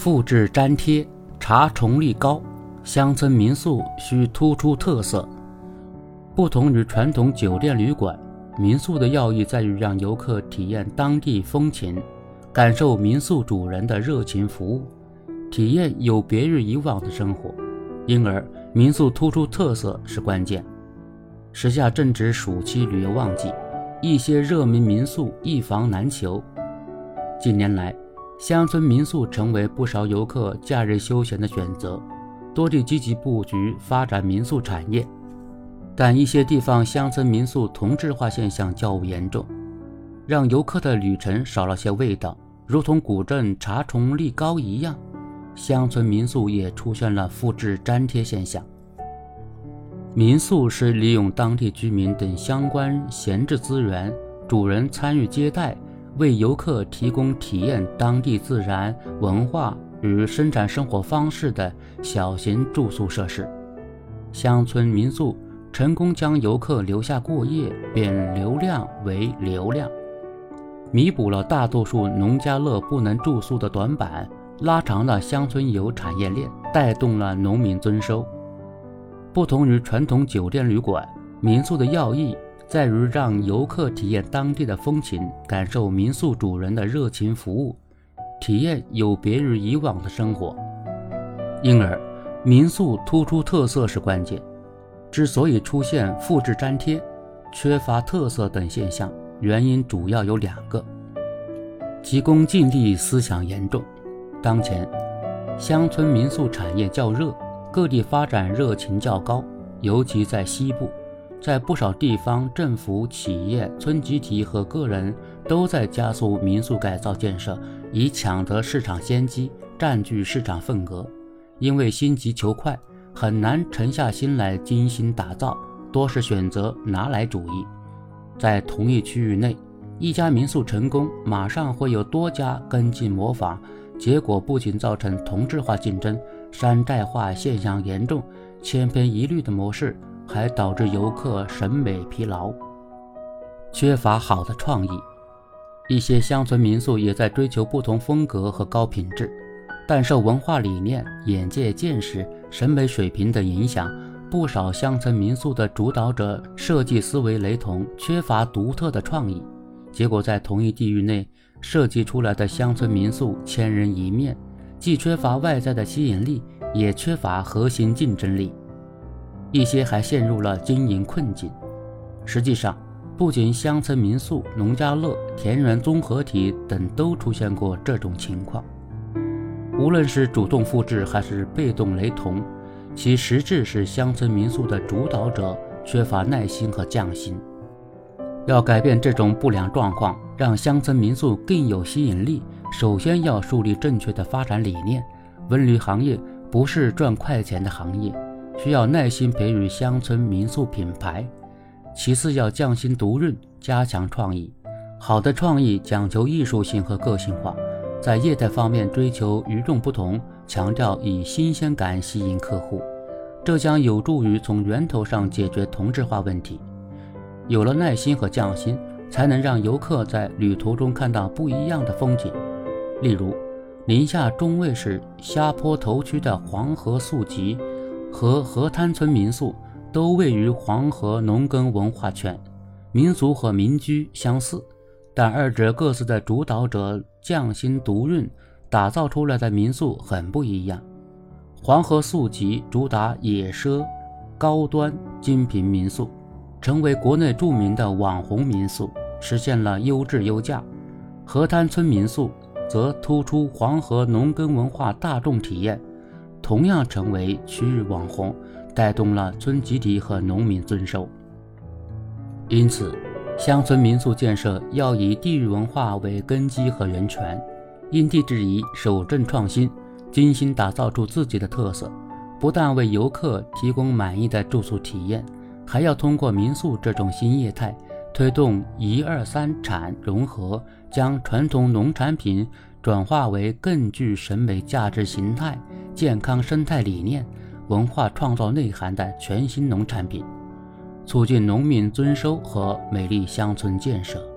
复制粘贴，查重率高。乡村民宿需突出特色。不同于传统酒店旅馆，民宿的要义在于让游客体验当地风情，感受民宿主人的热情服务，体验有别于以往的生活。因而，民宿突出特色是关键。时下正值暑期旅游旺季，一些热门民宿一房难求。近年来，乡村民宿成为不少游客假日休闲的选择，多地积极布局发展民宿产业。但一些地方乡村民宿同质化现象较为严重，让游客的旅程少了些味道，如同古镇查重率高一样，乡村民宿也出现了复制粘贴现象。民宿是利用当地居民等相关闲置资源，主人参与接待，为游客提供体验当地自然文化与生产生活方式的小型住宿设施。乡村民宿成功将游客留下过夜，变流量为流量，弥补了大多数农家乐不能住宿的短板，拉长了乡村游产业链，带动了农民增收。不同于传统酒店旅馆，民宿的要义在于让游客体验当地的风情，感受民宿主人的热情服务，体验有别于以往的生活。因而，民宿突出特色是关键。之所以出现复制粘贴、缺乏特色等现象，原因主要有两个：急功近利思想严重。当前，乡村民宿产业较热。各地发展热情较高，尤其在西部，在不少地方，政府、企业、村集体和个人都在加速民宿改造建设，以抢得市场先机，占据市场份额。因为心急求快，很难沉下心来精心打造，多是选择拿来主义。在同一区域内，一家民宿成功，马上会有多家跟进模仿，结果不仅造成同质化竞争。山寨化现象严重，千篇一律的模式还导致游客审美疲劳，缺乏好的创意。一些乡村民宿也在追求不同风格和高品质，但受文化理念、眼界见识、审美水平的影响，不少乡村民宿的主导者设计思维雷同，缺乏独特的创意，结果在同一地域内设计出来的乡村民宿千人一面。既缺乏外在的吸引力，也缺乏核心竞争力，一些还陷入了经营困境。实际上，不仅乡村民宿、农家乐、田园综合体等都出现过这种情况。无论是主动复制还是被动雷同，其实质是乡村民宿的主导者缺乏耐心和匠心。要改变这种不良状况，让乡村民宿更有吸引力。首先要树立正确的发展理念，文旅行业不是赚快钱的行业，需要耐心培育乡村民宿品牌。其次要匠心独运，加强创意。好的创意讲求艺术性和个性化，在业态方面追求与众不同，强调以新鲜感吸引客户，这将有助于从源头上解决同质化问题。有了耐心和匠心，才能让游客在旅途中看到不一样的风景。例如，宁夏中卫市虾坡头区的黄河宿集和河滩村民宿都位于黄河农耕文化圈，民俗和民居相似，但二者各自的主导者匠心独运，打造出来的民宿很不一样。黄河宿集主打野奢、高端、精品民宿，成为国内著名的网红民宿，实现了优质优价。河滩村民宿。则突出黄河农耕文化大众体验，同样成为区域网红，带动了村集体和农民增收。因此，乡村民宿建设要以地域文化为根基和源泉，因地制宜，守正创新，精心打造出自己的特色。不但为游客提供满意的住宿体验，还要通过民宿这种新业态。推动“一二三产”融合，将传统农产品转化为更具审美价值形态、健康生态理念、文化创造内涵的全新农产品，促进农民增收和美丽乡村建设。